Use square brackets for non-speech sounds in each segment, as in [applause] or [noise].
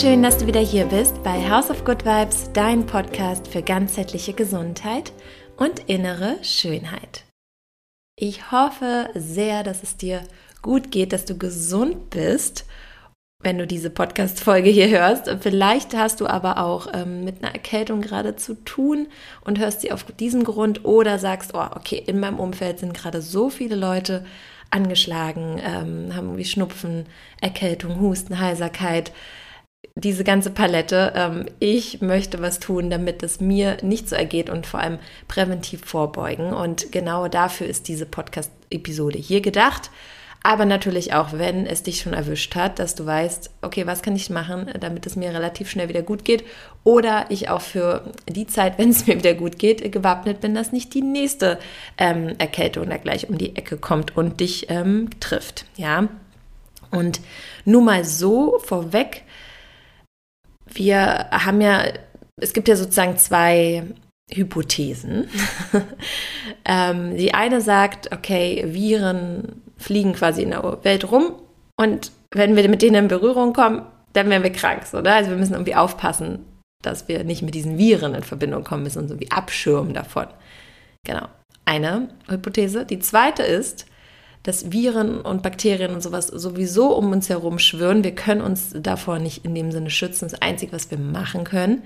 Schön, dass du wieder hier bist bei House of Good Vibes, dein Podcast für ganzheitliche Gesundheit und innere Schönheit. Ich hoffe sehr, dass es dir gut geht, dass du gesund bist, wenn du diese Podcast-Folge hier hörst. Vielleicht hast du aber auch ähm, mit einer Erkältung gerade zu tun und hörst sie auf diesem Grund oder sagst, oh, okay, in meinem Umfeld sind gerade so viele Leute angeschlagen, ähm, haben wie Schnupfen, Erkältung, Husten, Heiserkeit diese ganze Palette. Ähm, ich möchte was tun, damit es mir nicht so ergeht und vor allem präventiv vorbeugen. Und genau dafür ist diese Podcast-Episode hier gedacht. Aber natürlich auch, wenn es dich schon erwischt hat, dass du weißt, okay, was kann ich machen, damit es mir relativ schnell wieder gut geht. Oder ich auch für die Zeit, [laughs] wenn es mir wieder gut geht, gewappnet bin, dass nicht die nächste ähm, Erkältung da gleich um die Ecke kommt und dich ähm, trifft. Ja. Und nur mal so vorweg, wir haben ja, es gibt ja sozusagen zwei Hypothesen. [laughs] ähm, die eine sagt, okay, Viren fliegen quasi in der Welt rum und wenn wir mit denen in Berührung kommen, dann werden wir krank, oder? Also wir müssen irgendwie aufpassen, dass wir nicht mit diesen Viren in Verbindung kommen, müssen uns irgendwie abschirmen davon. Genau. Eine Hypothese. Die zweite ist, dass Viren und Bakterien und sowas sowieso um uns herum schwören. Wir können uns davor nicht in dem Sinne schützen. Das Einzige, was wir machen können,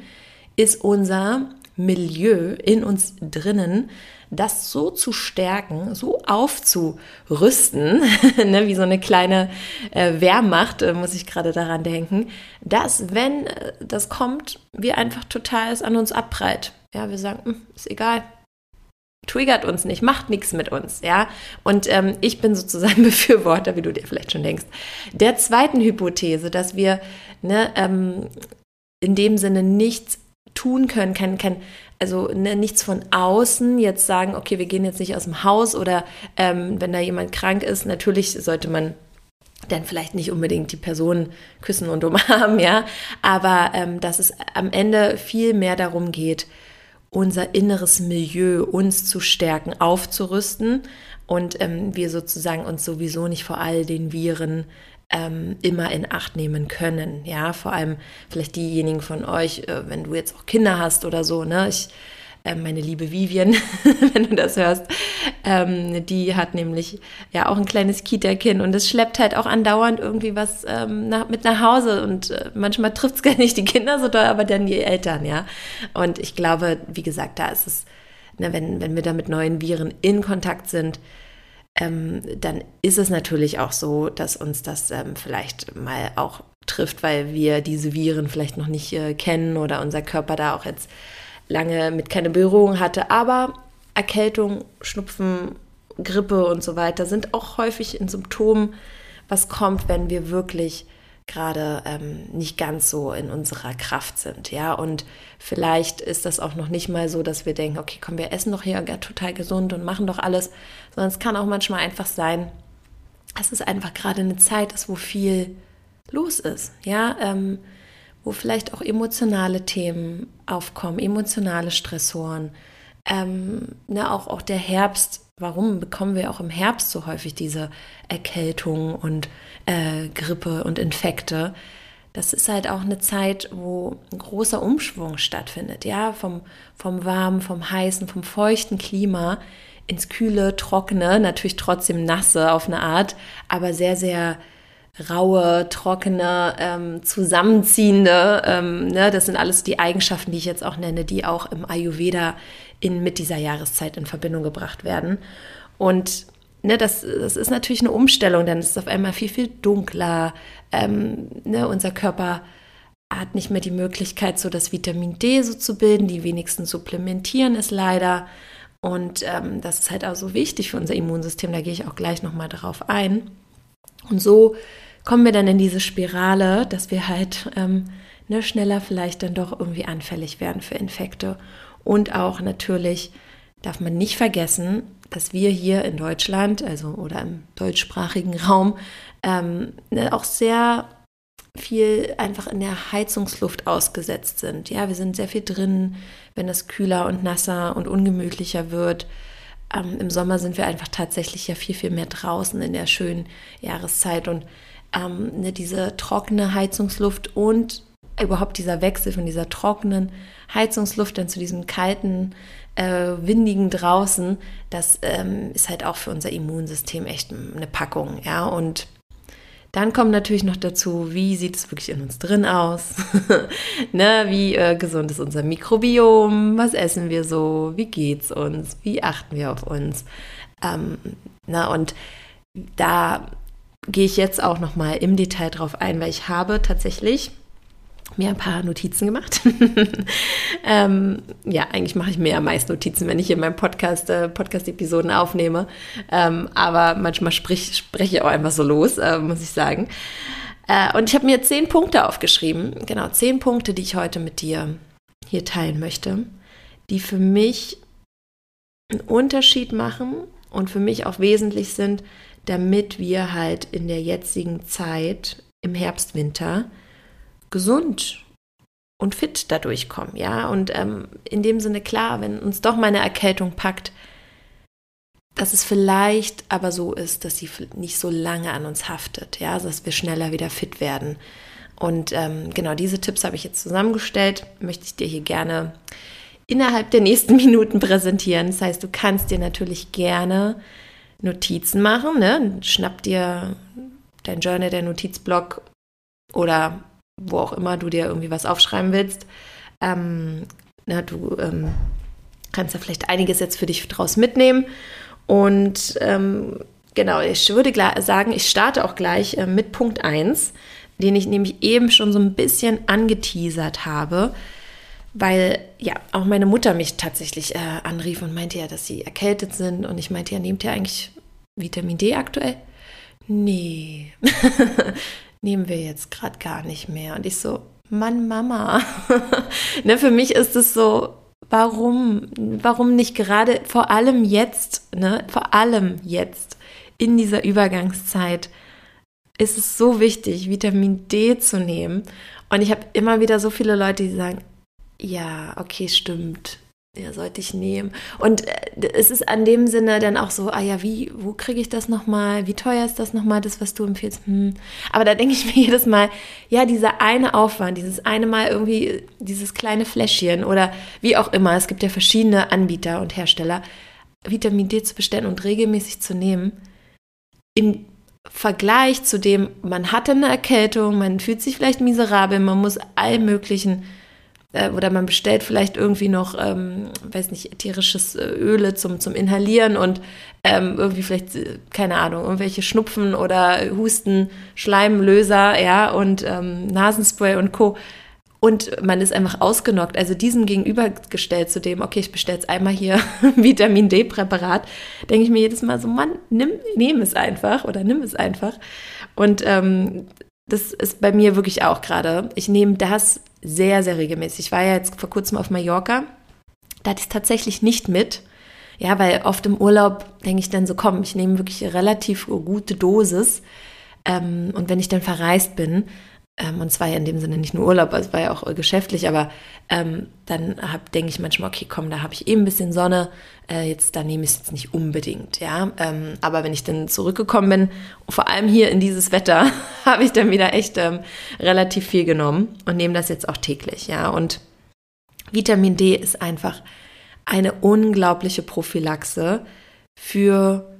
ist unser Milieu in uns drinnen, das so zu stärken, so aufzurüsten, [laughs] ne, wie so eine kleine äh, Wehrmacht, äh, muss ich gerade daran denken, dass, wenn äh, das kommt, wir einfach total es an uns abprallt. Ja, wir sagen, hm, ist egal, triggert uns nicht, macht nichts mit uns, ja. Und ähm, ich bin sozusagen [laughs] Befürworter, wie du dir vielleicht schon denkst, der zweiten Hypothese, dass wir ne, ähm, in dem Sinne nichts tun können, kein, kein, also ne, nichts von außen jetzt sagen, okay, wir gehen jetzt nicht aus dem Haus oder ähm, wenn da jemand krank ist, natürlich sollte man dann vielleicht nicht unbedingt die Person küssen und umarmen, [laughs] ja, aber ähm, dass es am Ende viel mehr darum geht, unser inneres Milieu, uns zu stärken, aufzurüsten und ähm, wir sozusagen uns sowieso nicht vor all den Viren ähm, immer in Acht nehmen können. Ja, vor allem vielleicht diejenigen von euch, äh, wenn du jetzt auch Kinder hast oder so, ne? Ich ähm, meine liebe Vivian, [laughs] wenn du das hörst, ähm, die hat nämlich ja auch ein kleines Kita-Kind und es schleppt halt auch andauernd irgendwie was ähm, nach, mit nach Hause und äh, manchmal trifft es gar nicht die Kinder so doll, aber dann die Eltern, ja. Und ich glaube, wie gesagt, da ist es, ne, wenn, wenn wir da mit neuen Viren in Kontakt sind, ähm, dann ist es natürlich auch so, dass uns das ähm, vielleicht mal auch trifft, weil wir diese Viren vielleicht noch nicht äh, kennen oder unser Körper da auch jetzt lange mit keine Berührung hatte. Aber Erkältung, Schnupfen, Grippe und so weiter sind auch häufig ein Symptom, was kommt, wenn wir wirklich gerade ähm, nicht ganz so in unserer Kraft sind, ja. Und vielleicht ist das auch noch nicht mal so, dass wir denken, okay, komm, wir essen doch hier total gesund und machen doch alles, sondern es kann auch manchmal einfach sein, dass es einfach gerade eine Zeit ist, wo viel los ist, ja. Ähm, wo vielleicht auch emotionale Themen aufkommen, emotionale Stressoren. Ähm, ne, auch, auch der Herbst, warum bekommen wir auch im Herbst so häufig diese Erkältung und äh, Grippe und Infekte? Das ist halt auch eine Zeit, wo ein großer Umschwung stattfindet, ja, vom, vom warmen, vom heißen, vom feuchten Klima ins kühle, trockene, natürlich trotzdem nasse auf eine Art, aber sehr, sehr raue, trockene, ähm, zusammenziehende. Ähm, ne, das sind alles die Eigenschaften, die ich jetzt auch nenne, die auch im Ayurveda in, mit dieser Jahreszeit in Verbindung gebracht werden. Und ne, das, das ist natürlich eine Umstellung, denn es ist auf einmal viel, viel dunkler. Ähm, ne, unser Körper hat nicht mehr die Möglichkeit, so das Vitamin D so zu bilden. Die wenigsten supplementieren es leider. Und ähm, das ist halt auch so wichtig für unser Immunsystem. Da gehe ich auch gleich nochmal darauf ein. Und so kommen wir dann in diese Spirale, dass wir halt ähm, ne, schneller vielleicht dann doch irgendwie anfällig werden für Infekte. Und auch natürlich darf man nicht vergessen, dass wir hier in Deutschland, also oder im deutschsprachigen Raum, ähm, ne, auch sehr viel einfach in der Heizungsluft ausgesetzt sind. Ja, wir sind sehr viel drin, wenn es kühler und nasser und ungemütlicher wird. Ähm, Im Sommer sind wir einfach tatsächlich ja viel, viel mehr draußen in der schönen Jahreszeit und ähm, ne, diese trockene Heizungsluft und überhaupt dieser Wechsel von dieser trockenen Heizungsluft dann zu diesem kalten, äh, windigen draußen, das ähm, ist halt auch für unser Immunsystem echt eine Packung, ja. Und dann kommt natürlich noch dazu, wie sieht es wirklich in uns drin aus? [laughs] ne, wie äh, gesund ist unser Mikrobiom? Was essen wir so? Wie geht's uns? Wie achten wir auf uns? Ähm, na, und da gehe ich jetzt auch noch mal im Detail drauf ein, weil ich habe tatsächlich mir ein paar Notizen gemacht. [laughs] ähm, ja, eigentlich mache ich mehr meist Notizen, wenn ich in meinem Podcast äh, Podcast-Episoden aufnehme. Ähm, aber manchmal sprich, spreche ich auch einfach so los, äh, muss ich sagen. Äh, und ich habe mir zehn Punkte aufgeschrieben. Genau, zehn Punkte, die ich heute mit dir hier teilen möchte, die für mich einen Unterschied machen und für mich auch wesentlich sind, damit wir halt in der jetzigen Zeit im Herbst, Winter gesund und fit dadurch kommen, ja. Und ähm, in dem Sinne klar, wenn uns doch mal eine Erkältung packt, dass es vielleicht aber so ist, dass sie nicht so lange an uns haftet, ja, also dass wir schneller wieder fit werden. Und ähm, genau diese Tipps habe ich jetzt zusammengestellt, möchte ich dir hier gerne innerhalb der nächsten [laughs] Minuten präsentieren. Das heißt, du kannst dir natürlich gerne Notizen machen, ne? schnapp dir dein Journal, dein Notizblock oder wo auch immer du dir irgendwie was aufschreiben willst. Ähm, na, du ähm, kannst da vielleicht einiges jetzt für dich draus mitnehmen. Und ähm, genau, ich würde sagen, ich starte auch gleich äh, mit Punkt 1, den ich nämlich eben schon so ein bisschen angeteasert habe, weil ja auch meine Mutter mich tatsächlich äh, anrief und meinte ja, dass sie erkältet sind. Und ich meinte ja, nehmt ihr eigentlich Vitamin D aktuell? Nee. [laughs] nehmen wir jetzt gerade gar nicht mehr. Und ich so, Mann, Mama. [laughs] ne, für mich ist es so, warum, warum nicht gerade vor allem jetzt, ne, vor allem jetzt in dieser Übergangszeit ist es so wichtig, Vitamin D zu nehmen. Und ich habe immer wieder so viele Leute, die sagen, ja, okay, stimmt ja, sollte ich nehmen. Und äh, es ist an dem Sinne dann auch so, ah ja, wie, wo kriege ich das nochmal? Wie teuer ist das nochmal, das, was du empfiehlst? Hm. Aber da denke ich [laughs] mir jedes Mal, ja, dieser eine Aufwand, dieses eine Mal irgendwie, dieses kleine Fläschchen oder wie auch immer, es gibt ja verschiedene Anbieter und Hersteller, Vitamin D zu bestellen und regelmäßig zu nehmen, im Vergleich zu dem, man hatte eine Erkältung, man fühlt sich vielleicht miserabel, man muss all möglichen äh, oder man bestellt vielleicht irgendwie noch, ähm, weiß nicht, ätherisches äh, Öle zum, zum Inhalieren und ähm, irgendwie vielleicht, äh, keine Ahnung, irgendwelche Schnupfen oder Husten, Schleimlöser, ja, und ähm, Nasenspray und Co. Und man ist einfach ausgenockt. Also diesem gegenübergestellt zu dem, okay, ich bestelle jetzt einmal hier [laughs] Vitamin D-Präparat, denke ich mir jedes Mal so, Mann, nimm, nimm es einfach oder nimm es einfach. Und ähm, das ist bei mir wirklich auch gerade. Ich nehme das sehr, sehr regelmäßig. Ich war ja jetzt vor kurzem auf Mallorca. Da hatte ich es tatsächlich nicht mit. Ja, weil oft im Urlaub denke ich dann so, komm, ich nehme wirklich relativ gute Dosis. Ähm, und wenn ich dann verreist bin, ähm, und zwar ja in dem Sinne nicht nur Urlaub, es war ja auch geschäftlich, aber ähm, dann denke ich manchmal, okay, komm, da habe ich eben ein bisschen Sonne, äh, jetzt da nehme ich es jetzt nicht unbedingt, ja. Ähm, aber wenn ich dann zurückgekommen bin, vor allem hier in dieses Wetter, [laughs] habe ich dann wieder echt ähm, relativ viel genommen und nehme das jetzt auch täglich, ja. Und Vitamin D ist einfach eine unglaubliche Prophylaxe für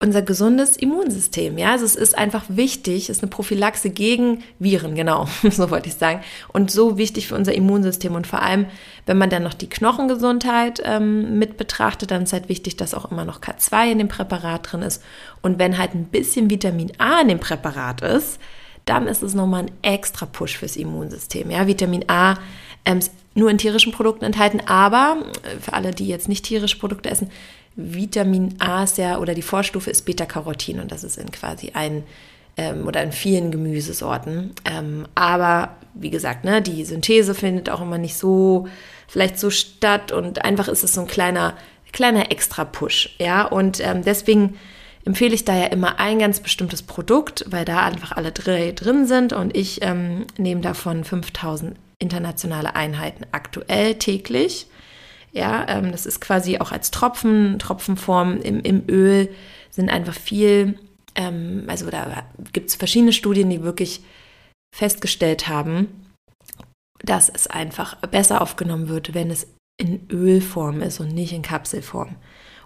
unser gesundes Immunsystem. Ja, also es ist einfach wichtig, es ist eine Prophylaxe gegen Viren, genau, [laughs] so wollte ich sagen. Und so wichtig für unser Immunsystem. Und vor allem, wenn man dann noch die Knochengesundheit ähm, mit betrachtet, dann ist halt wichtig, dass auch immer noch K2 in dem Präparat drin ist. Und wenn halt ein bisschen Vitamin A in dem Präparat ist, dann ist es nochmal ein extra Push fürs Immunsystem. Ja, Vitamin A ähm, nur in tierischen Produkten enthalten, aber äh, für alle, die jetzt nicht tierische Produkte essen, Vitamin A ist ja, oder die Vorstufe ist Beta-Carotin und das ist in quasi ein ähm, oder in vielen Gemüsesorten. Ähm, aber wie gesagt, ne, die Synthese findet auch immer nicht so vielleicht so statt und einfach ist es so ein kleiner, kleiner Extra-Push. Ja, und ähm, deswegen empfehle ich da ja immer ein ganz bestimmtes Produkt, weil da einfach alle drei drin sind und ich ähm, nehme davon 5000 internationale Einheiten aktuell täglich. Ja, ähm, das ist quasi auch als Tropfen, Tropfenform im, im Öl sind einfach viel ähm, also da gibt es verschiedene Studien, die wirklich festgestellt haben, dass es einfach besser aufgenommen wird, wenn es in Ölform ist und nicht in Kapselform.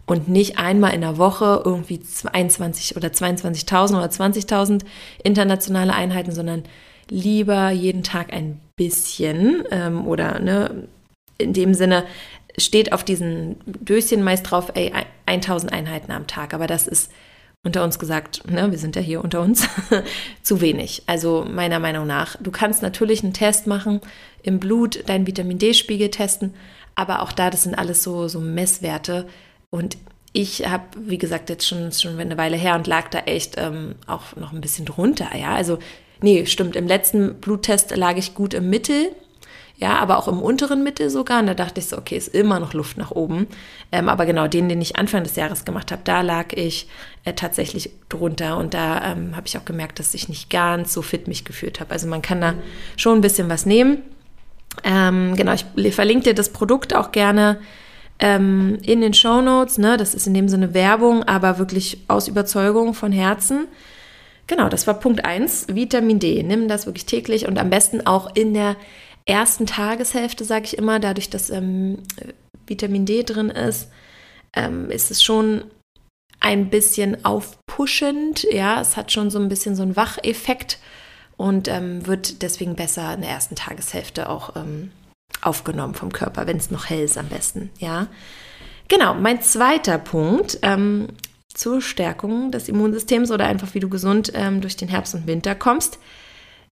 Und nicht einmal in der Woche irgendwie 21 oder 22.000 oder 20.000 internationale Einheiten, sondern lieber jeden Tag ein bisschen ähm, oder ne, in dem Sinne steht auf diesen Döschen meist drauf, ey, 1000 Einheiten am Tag. Aber das ist unter uns gesagt, ne, wir sind ja hier unter uns, [laughs] zu wenig. Also meiner Meinung nach. Du kannst natürlich einen Test machen, im Blut deinen Vitamin D-Spiegel testen, aber auch da, das sind alles so, so Messwerte. Und ich habe, wie gesagt, jetzt schon, schon eine Weile her und lag da echt ähm, auch noch ein bisschen drunter. Ja, also, nee, stimmt. Im letzten Bluttest lag ich gut im Mittel ja, aber auch im unteren Mittel sogar. Und da dachte ich so, okay, ist immer noch Luft nach oben. Ähm, aber genau den, den ich Anfang des Jahres gemacht habe, da lag ich äh, tatsächlich drunter. Und da ähm, habe ich auch gemerkt, dass ich nicht ganz so fit mich gefühlt habe. Also man kann da schon ein bisschen was nehmen. Ähm, genau, ich verlinke dir das Produkt auch gerne ähm, in den Show Notes. Ne? Das ist in dem Sinne Werbung, aber wirklich aus Überzeugung von Herzen. Genau, das war Punkt 1, Vitamin D. Nimm das wirklich täglich und am besten auch in der ersten Tageshälfte, sage ich immer, dadurch, dass ähm, Vitamin D drin ist, ähm, ist es schon ein bisschen aufpuschend. Ja, es hat schon so ein bisschen so einen Wacheffekt und ähm, wird deswegen besser in der ersten Tageshälfte auch ähm, aufgenommen vom Körper, wenn es noch hell ist am besten. Ja, genau. Mein zweiter Punkt ähm, zur Stärkung des Immunsystems oder einfach wie du gesund ähm, durch den Herbst und Winter kommst,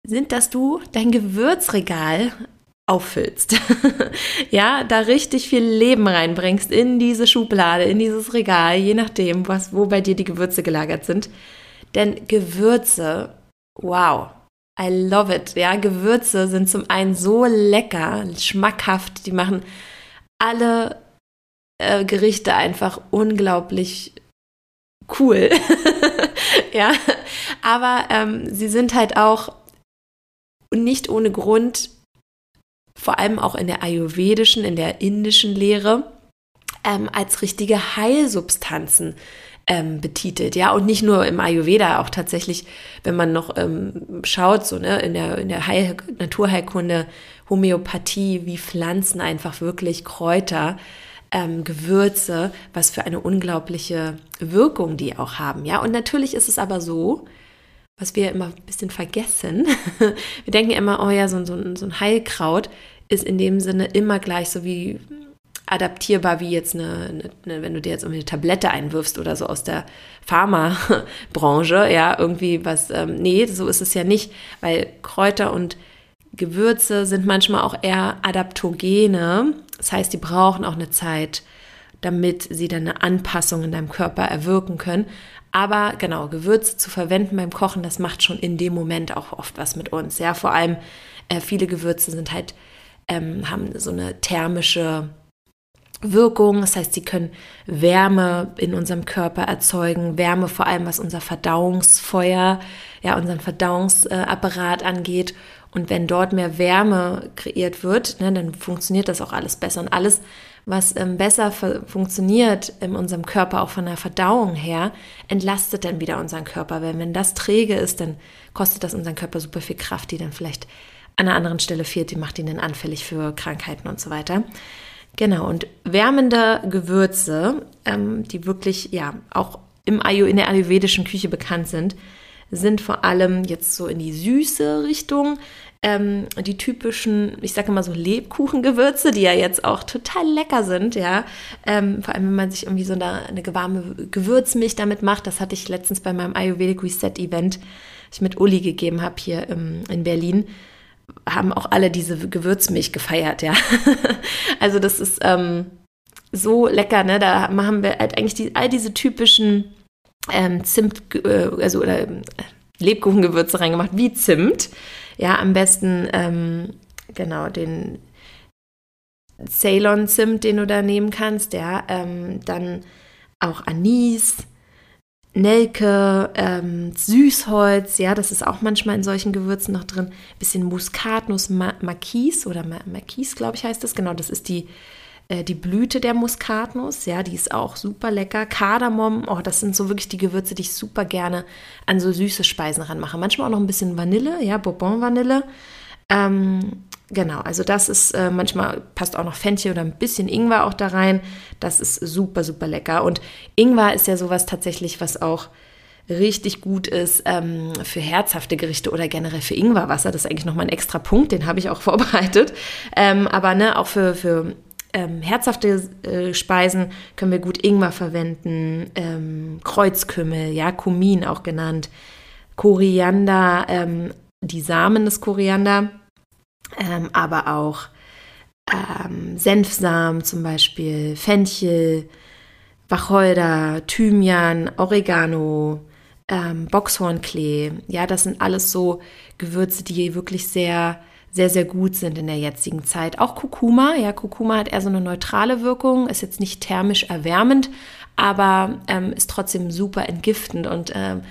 sind, dass du dein Gewürzregal auffüllst. [laughs] ja, da richtig viel Leben reinbringst in diese Schublade, in dieses Regal, je nachdem, was, wo bei dir die Gewürze gelagert sind. Denn Gewürze, wow, I love it. Ja, Gewürze sind zum einen so lecker, schmackhaft, die machen alle äh, Gerichte einfach unglaublich cool. [laughs] ja, aber ähm, sie sind halt auch und nicht ohne Grund, vor allem auch in der ayurvedischen, in der indischen Lehre, ähm, als richtige Heilsubstanzen ähm, betitelt, ja, und nicht nur im Ayurveda, auch tatsächlich, wenn man noch ähm, schaut, so ne, in der, in der Heil Naturheilkunde, Homöopathie, wie Pflanzen einfach wirklich Kräuter, ähm, Gewürze, was für eine unglaubliche Wirkung die auch haben, ja. Und natürlich ist es aber so, was wir immer ein bisschen vergessen. [laughs] wir denken immer, oh ja, so, so, so ein Heilkraut ist in dem Sinne immer gleich so wie adaptierbar wie jetzt eine, eine, wenn du dir jetzt eine Tablette einwirfst oder so aus der Pharmabranche, ja, irgendwie was, ähm, nee, so ist es ja nicht, weil Kräuter und Gewürze sind manchmal auch eher Adaptogene, das heißt, die brauchen auch eine Zeit, damit sie dann eine Anpassung in deinem Körper erwirken können. Aber genau, Gewürze zu verwenden beim Kochen, das macht schon in dem Moment auch oft was mit uns. Ja, vor allem äh, viele Gewürze sind halt, ähm, haben so eine thermische Wirkung. Das heißt, sie können Wärme in unserem Körper erzeugen. Wärme vor allem, was unser Verdauungsfeuer, ja, unseren Verdauungsapparat angeht. Und wenn dort mehr Wärme kreiert wird, ne, dann funktioniert das auch alles besser. Und alles, was ähm, besser funktioniert in unserem Körper, auch von der Verdauung her, entlastet dann wieder unseren Körper. Weil wenn das träge ist, dann kostet das unseren Körper super viel Kraft, die dann vielleicht an einer anderen Stelle fehlt, die macht ihn dann anfällig für Krankheiten und so weiter. Genau, und wärmende Gewürze, ähm, die wirklich ja auch im Ayu, in der ayurvedischen Küche bekannt sind, sind vor allem jetzt so in die süße Richtung ähm, die typischen, ich sage mal so Lebkuchengewürze, die ja jetzt auch total lecker sind, ja. Ähm, vor allem, wenn man sich irgendwie so eine, eine warme Gewürzmilch damit macht. Das hatte ich letztens bei meinem Ayurvedic Reset Event, das ich mit Uli gegeben habe hier im, in Berlin haben auch alle diese Gewürzmilch gefeiert, ja. [laughs] also das ist ähm, so lecker, ne? Da machen wir halt eigentlich die, all diese typischen ähm, Zimt, äh, also oder äh, Lebkuchengewürze reingemacht, wie Zimt. Ja, am besten ähm, genau den Ceylon-Zimt, den du da nehmen kannst, ja. Ähm, dann auch Anis, Nelke, ähm, Süßholz, ja, das ist auch manchmal in solchen Gewürzen noch drin. Bisschen Muskatnuss, Ma oder Ma glaube ich, heißt das. Genau, das ist die äh, die Blüte der Muskatnuss, ja, die ist auch super lecker. Kardamom, oh, das sind so wirklich die Gewürze, die ich super gerne an so süße Speisen ranmache. Manchmal auch noch ein bisschen Vanille, ja, Bourbon-Vanille. Ähm, genau, also das ist, äh, manchmal passt auch noch Fenchel oder ein bisschen Ingwer auch da rein. Das ist super, super lecker. Und Ingwer ist ja sowas tatsächlich, was auch richtig gut ist ähm, für herzhafte Gerichte oder generell für Ingwerwasser. Das ist eigentlich nochmal ein extra Punkt, den habe ich auch [laughs] vorbereitet. Ähm, aber ne, auch für, für ähm, herzhafte äh, Speisen können wir gut Ingwer verwenden, ähm, Kreuzkümmel, ja, Kumin auch genannt, Koriander, ähm, die Samen des Koriander, ähm, aber auch Senfsamen zum Beispiel, Fenchel, Wacholder, Thymian, Oregano, ähm, Boxhornklee. Ja, das sind alles so Gewürze, die wirklich sehr, sehr, sehr gut sind in der jetzigen Zeit. Auch Kurkuma. Ja, Kurkuma hat eher so eine neutrale Wirkung, ist jetzt nicht thermisch erwärmend, aber ähm, ist trotzdem super entgiftend und ähm,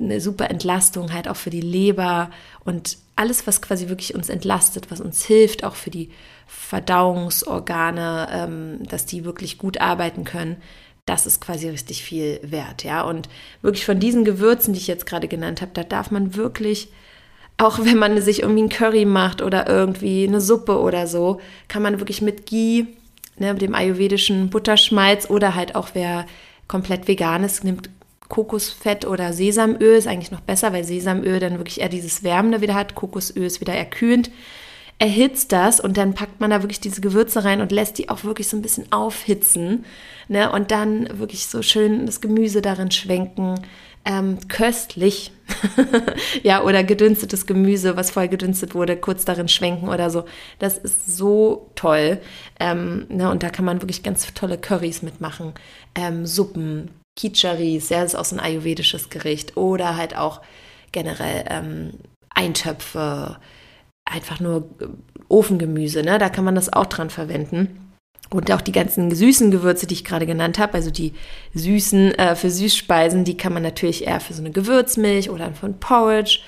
eine super Entlastung halt auch für die Leber und alles, was quasi wirklich uns entlastet, was uns hilft, auch für die Verdauungsorgane, ähm, dass die wirklich gut arbeiten können das ist quasi richtig viel wert, ja. Und wirklich von diesen Gewürzen, die ich jetzt gerade genannt habe, da darf man wirklich, auch wenn man sich irgendwie ein Curry macht oder irgendwie eine Suppe oder so, kann man wirklich mit Ghee, ne, dem ayurvedischen Butterschmalz oder halt auch wer komplett vegan ist, nimmt Kokosfett oder Sesamöl, ist eigentlich noch besser, weil Sesamöl dann wirklich eher dieses Wärmende wieder hat, Kokosöl ist wieder erkühlend erhitzt das und dann packt man da wirklich diese Gewürze rein und lässt die auch wirklich so ein bisschen aufhitzen. Ne? Und dann wirklich so schön das Gemüse darin schwenken. Ähm, köstlich. [laughs] ja, oder gedünstetes Gemüse, was voll gedünstet wurde, kurz darin schwenken oder so. Das ist so toll. Ähm, ne? Und da kann man wirklich ganz tolle Currys mitmachen. Ähm, Suppen, Kicharis, ja, das ist auch so ein ayurvedisches Gericht. Oder halt auch generell ähm, Eintöpfe, einfach nur Ofengemüse, ne? Da kann man das auch dran verwenden. Und auch die ganzen süßen Gewürze, die ich gerade genannt habe, also die süßen äh, für Süßspeisen, die kann man natürlich eher für so eine Gewürzmilch oder von Porridge.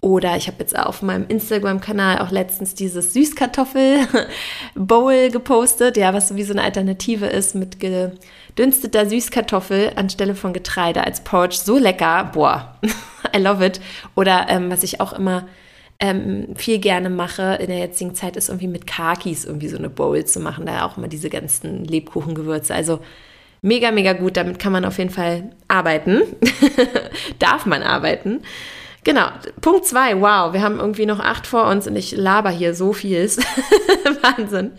Oder ich habe jetzt auf meinem Instagram-Kanal auch letztens dieses Süßkartoffel-Bowl [laughs] gepostet, ja, was wie so eine Alternative ist mit gedünsteter Süßkartoffel anstelle von Getreide als Porridge. So lecker, boah, [laughs] I love it. Oder ähm, was ich auch immer ähm, viel gerne mache in der jetzigen Zeit, ist irgendwie mit Kakis irgendwie so eine Bowl zu machen. Da auch immer diese ganzen Lebkuchengewürze. Also mega, mega gut. Damit kann man auf jeden Fall arbeiten. [laughs] Darf man arbeiten. Genau, Punkt zwei. Wow, wir haben irgendwie noch acht vor uns und ich laber hier so viel. [laughs] Wahnsinn.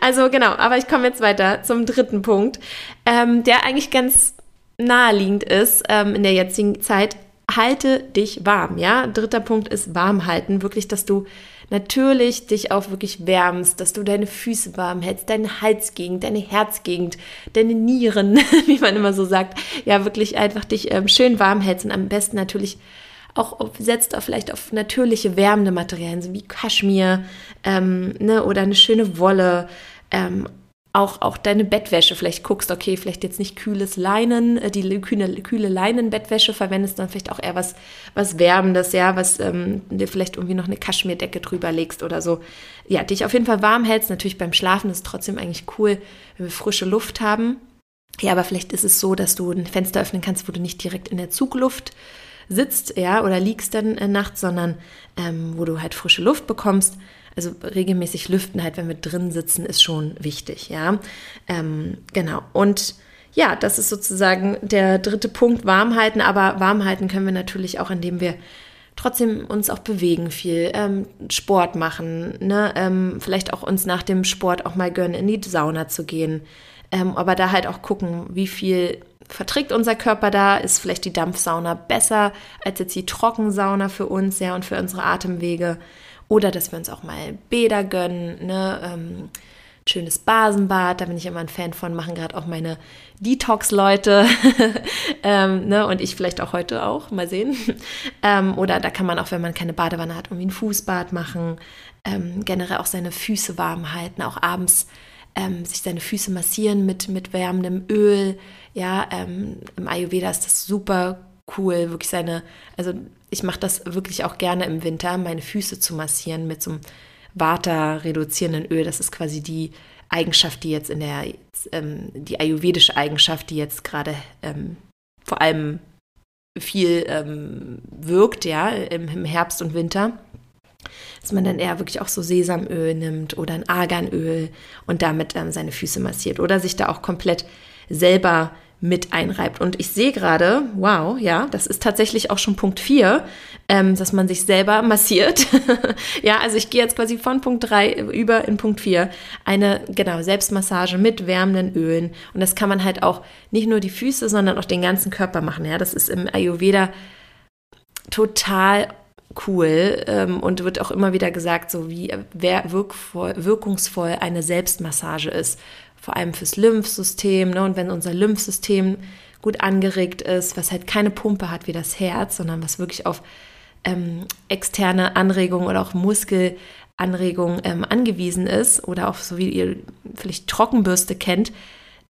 Also genau, aber ich komme jetzt weiter zum dritten Punkt, ähm, der eigentlich ganz naheliegend ist ähm, in der jetzigen Zeit halte dich warm, ja. Dritter Punkt ist warm halten, wirklich, dass du natürlich dich auch wirklich wärmst, dass du deine Füße warm hältst, deine Halsgegend, deine Herzgegend, deine Nieren, [laughs] wie man immer so sagt, ja, wirklich einfach dich ähm, schön warm hältst und am besten natürlich auch setzt auf vielleicht auf natürliche wärmende Materialien, so wie Kaschmir ähm, ne, oder eine schöne Wolle. Ähm, auch, auch deine Bettwäsche vielleicht guckst, okay, vielleicht jetzt nicht kühles Leinen, äh, die kühle, kühle Leinenbettwäsche verwendest, dann vielleicht auch eher was, was Wärmendes, ja, was ähm, dir vielleicht irgendwie noch eine Kaschmirdecke drüber legst oder so. Ja, dich auf jeden Fall warm hältst. Natürlich beim Schlafen ist es trotzdem eigentlich cool, wenn wir frische Luft haben. Ja, aber vielleicht ist es so, dass du ein Fenster öffnen kannst, wo du nicht direkt in der Zugluft sitzt, ja, oder liegst dann äh, nachts, sondern ähm, wo du halt frische Luft bekommst. Also regelmäßig lüften halt, wenn wir drin sitzen, ist schon wichtig, ja. Ähm, genau. Und ja, das ist sozusagen der dritte Punkt, warm halten. Aber warm halten können wir natürlich auch, indem wir trotzdem uns auch bewegen viel, ähm, Sport machen, ne? Ähm, vielleicht auch uns nach dem Sport auch mal gönnen, in die Sauna zu gehen. Ähm, aber da halt auch gucken, wie viel verträgt unser Körper da, ist vielleicht die Dampfsauna besser als jetzt die Trockensauna für uns, ja, und für unsere Atemwege. Oder dass wir uns auch mal Bäder gönnen, ne? Ähm, schönes Basenbad, da bin ich immer ein Fan von, machen gerade auch meine Detox-Leute [laughs] ähm, ne? und ich vielleicht auch heute auch, mal sehen. [laughs] Ähm, oder da kann man auch, wenn man keine Badewanne hat, irgendwie ein Fußbad machen, ähm, generell auch seine Füße warm halten, auch abends ähm, sich seine Füße massieren mit, mit wärmendem Öl. Ja, ähm, im Ayurveda ist das super cool, wirklich seine, also ich mache das wirklich auch gerne im Winter, meine Füße zu massieren mit so einem Vata-reduzierenden Öl. Das ist quasi die Eigenschaft, die jetzt in der, ähm, die ayurvedische Eigenschaft, die jetzt gerade ähm, vor allem viel ähm, wirkt, ja, im, im, Herbst und Winter. Dass man dann eher wirklich auch so Sesamöl nimmt oder ein Arganöl und damit ähm, seine Füße massiert oder sich da auch komplett selber mit einreibt. Und ich sehe gerade, wow, ja, das ist tatsächlich auch schon Punkt 4, ähm, dass man sich selber massiert. [laughs] ja, also ich gehe jetzt quasi von Punkt 3 über in Punkt 4. Eine, genau, Selbstmassage mit wärmenden Ölen. Und das kann man halt auch nicht nur die Füße, sondern auch den ganzen Körper machen. Ja, das ist im Ayurveda total cool ähm, und wird auch immer wieder gesagt, so wie wirkvoll, wirkungsvoll eine Selbstmassage ist vor allem fürs Lymphsystem. Ne? Und wenn unser Lymphsystem gut angeregt ist, was halt keine Pumpe hat wie das Herz, sondern was wirklich auf ähm, externe Anregungen oder auch Muskelanregungen ähm, angewiesen ist oder auch so wie ihr vielleicht Trockenbürste kennt,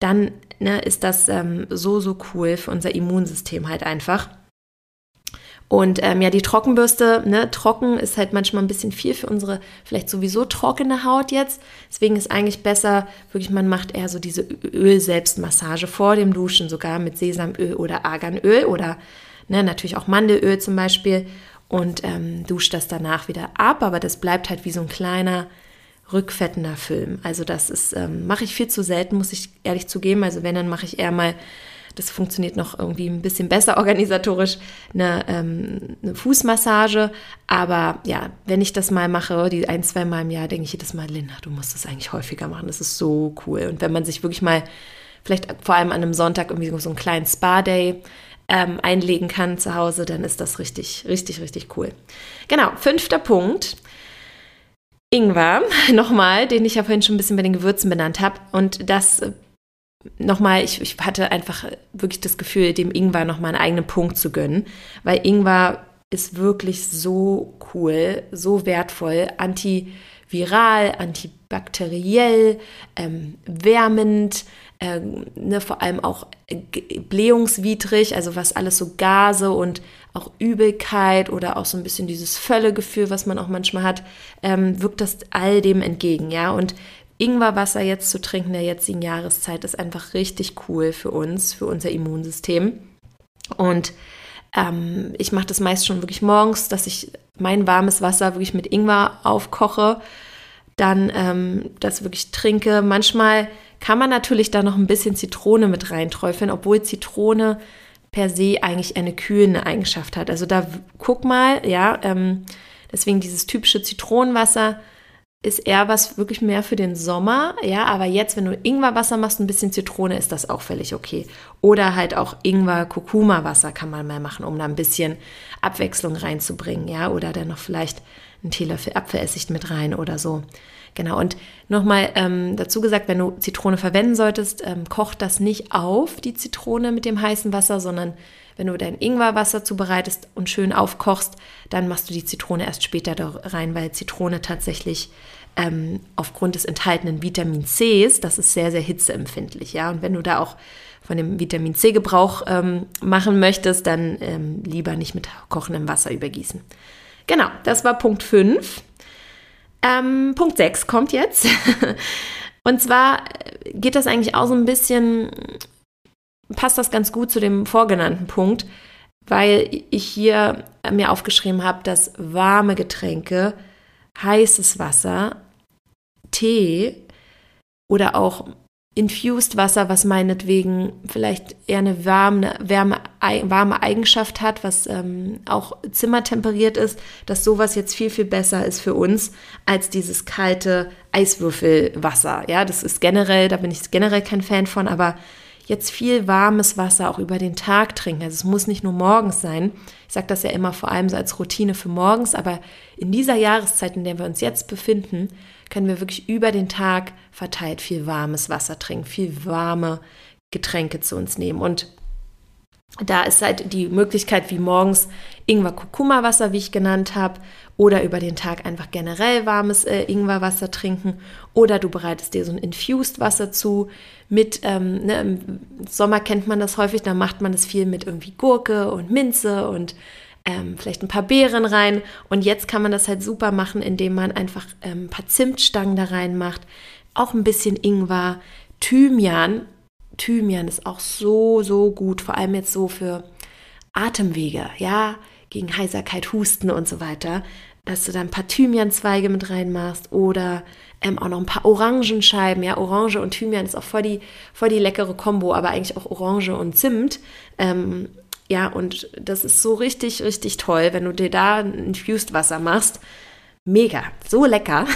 dann ne, ist das ähm, so, so cool für unser Immunsystem halt einfach. Und ähm, ja, die Trockenbürste, ne, trocken ist halt manchmal ein bisschen viel für unsere vielleicht sowieso trockene Haut jetzt. Deswegen ist eigentlich besser, wirklich, man macht eher so diese Öl-Selbstmassage vor dem Duschen, sogar mit Sesamöl oder Arganöl oder ne, natürlich auch Mandelöl zum Beispiel und ähm, duscht das danach wieder ab. Aber das bleibt halt wie so ein kleiner rückfettender Film. Also das ist, ähm, mache ich viel zu selten, muss ich ehrlich zugeben. Also wenn, dann mache ich eher mal das funktioniert noch irgendwie ein bisschen besser organisatorisch, eine, ähm, eine Fußmassage. Aber ja, wenn ich das mal mache, die ein, zwei Mal im Jahr, denke ich jedes Mal, Linda, du musst das eigentlich häufiger machen. Das ist so cool. Und wenn man sich wirklich mal, vielleicht vor allem an einem Sonntag irgendwie so einen kleinen Spa-Day ähm, einlegen kann zu Hause, dann ist das richtig, richtig, richtig cool. Genau, fünfter Punkt. Ingwer, [laughs] nochmal, den ich ja vorhin schon ein bisschen bei den Gewürzen benannt habe. Und das nochmal, ich, ich hatte einfach wirklich das Gefühl, dem Ingwer nochmal einen eigenen Punkt zu gönnen, weil Ingwer ist wirklich so cool, so wertvoll, antiviral, antibakteriell, ähm, wärmend, äh, ne, vor allem auch blähungswidrig, also was alles so Gase und auch Übelkeit oder auch so ein bisschen dieses Völlegefühl, was man auch manchmal hat, ähm, wirkt das all dem entgegen, ja. Und Ingwerwasser jetzt zu trinken der jetzigen Jahreszeit ist einfach richtig cool für uns, für unser Immunsystem. Und ähm, ich mache das meist schon wirklich morgens, dass ich mein warmes Wasser wirklich mit Ingwer aufkoche, dann ähm, das wirklich trinke. Manchmal kann man natürlich da noch ein bisschen Zitrone mit reinträufeln, obwohl Zitrone per se eigentlich eine kühlende Eigenschaft hat. Also da guck mal, ja, ähm, deswegen dieses typische Zitronenwasser ist eher was wirklich mehr für den Sommer, ja, aber jetzt, wenn du Ingwerwasser machst, ein bisschen Zitrone, ist das auch völlig okay. Oder halt auch Ingwer-Kurkuma-Wasser kann man mal machen, um da ein bisschen Abwechslung reinzubringen, ja, oder dann noch vielleicht einen Teelöffel Apfelessig mit rein oder so. Genau, und nochmal ähm, dazu gesagt, wenn du Zitrone verwenden solltest, ähm, koch das nicht auf, die Zitrone mit dem heißen Wasser, sondern wenn du dein Ingwerwasser zubereitest und schön aufkochst, dann machst du die Zitrone erst später da rein, weil Zitrone tatsächlich ähm, aufgrund des enthaltenen Vitamin Cs, das ist sehr, sehr hitzeempfindlich, ja. Und wenn du da auch von dem Vitamin C Gebrauch ähm, machen möchtest, dann ähm, lieber nicht mit kochendem Wasser übergießen. Genau, das war Punkt 5. Ähm, Punkt 6 kommt jetzt. [laughs] Und zwar geht das eigentlich auch so ein bisschen passt das ganz gut zu dem vorgenannten Punkt, weil ich hier mir aufgeschrieben habe, dass warme Getränke, heißes Wasser, Tee oder auch infused Wasser, was meinetwegen vielleicht eher eine warme, wärme, warme Eigenschaft hat, was ähm, auch zimmertemperiert ist, dass sowas jetzt viel, viel besser ist für uns als dieses kalte Eiswürfelwasser. Ja, das ist generell, da bin ich generell kein Fan von, aber jetzt viel warmes Wasser auch über den Tag trinken. Also es muss nicht nur morgens sein. Ich sage das ja immer vor allem so als Routine für morgens, aber in dieser Jahreszeit, in der wir uns jetzt befinden, können wir wirklich über den Tag verteilt viel warmes Wasser trinken, viel warme Getränke zu uns nehmen. Und da ist halt die Möglichkeit, wie morgens Ingwer-Kurkuma-Wasser, wie ich genannt habe, oder über den Tag einfach generell warmes äh, Ingwerwasser trinken. Oder du bereitest dir so ein Infused Wasser zu mit, ähm, ne, im Sommer kennt man das häufig, da macht man das viel mit irgendwie Gurke und Minze und ähm, vielleicht ein paar Beeren rein. Und jetzt kann man das halt super machen, indem man einfach ähm, ein paar Zimtstangen da reinmacht, auch ein bisschen Ingwer, Thymian. Thymian ist auch so, so gut, vor allem jetzt so für Atemwege, ja, gegen Heiserkeit, Husten und so weiter, dass du da ein paar Thymianzweige mit reinmachst oder ähm, auch noch ein paar Orangenscheiben. Ja, Orange und Thymian ist auch voll die, voll die leckere Kombo, aber eigentlich auch Orange und Zimt. Ähm, ja, und das ist so richtig, richtig toll, wenn du dir da ein Infused Wasser machst. Mega, so lecker.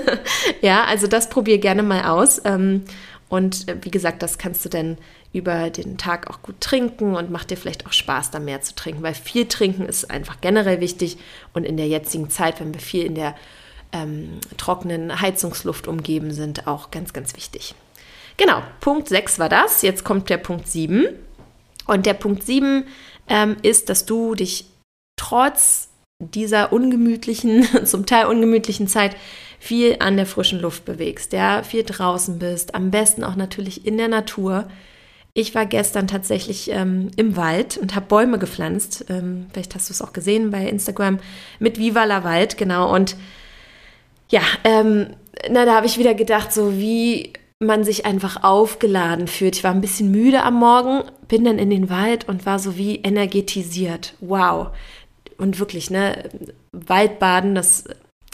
[laughs] ja, also das probier gerne mal aus. Ähm, und äh, wie gesagt, das kannst du dann über den Tag auch gut trinken und macht dir vielleicht auch Spaß, da mehr zu trinken, weil viel trinken ist einfach generell wichtig und in der jetzigen Zeit, wenn wir viel in der ähm, trockenen Heizungsluft umgeben sind, auch ganz, ganz wichtig. Genau, Punkt 6 war das. Jetzt kommt der Punkt 7. Und der Punkt 7 ähm, ist, dass du dich trotz dieser ungemütlichen, [laughs] zum Teil ungemütlichen Zeit viel an der frischen Luft bewegst, ja, viel draußen bist, am besten auch natürlich in der Natur. Ich war gestern tatsächlich ähm, im Wald und habe Bäume gepflanzt. Ähm, vielleicht hast du es auch gesehen bei Instagram mit Viva la Wald, genau. Und ja, ähm, na, da habe ich wieder gedacht, so wie man sich einfach aufgeladen fühlt. Ich war ein bisschen müde am Morgen, bin dann in den Wald und war so wie energetisiert. Wow. Und wirklich, ne, Waldbaden, das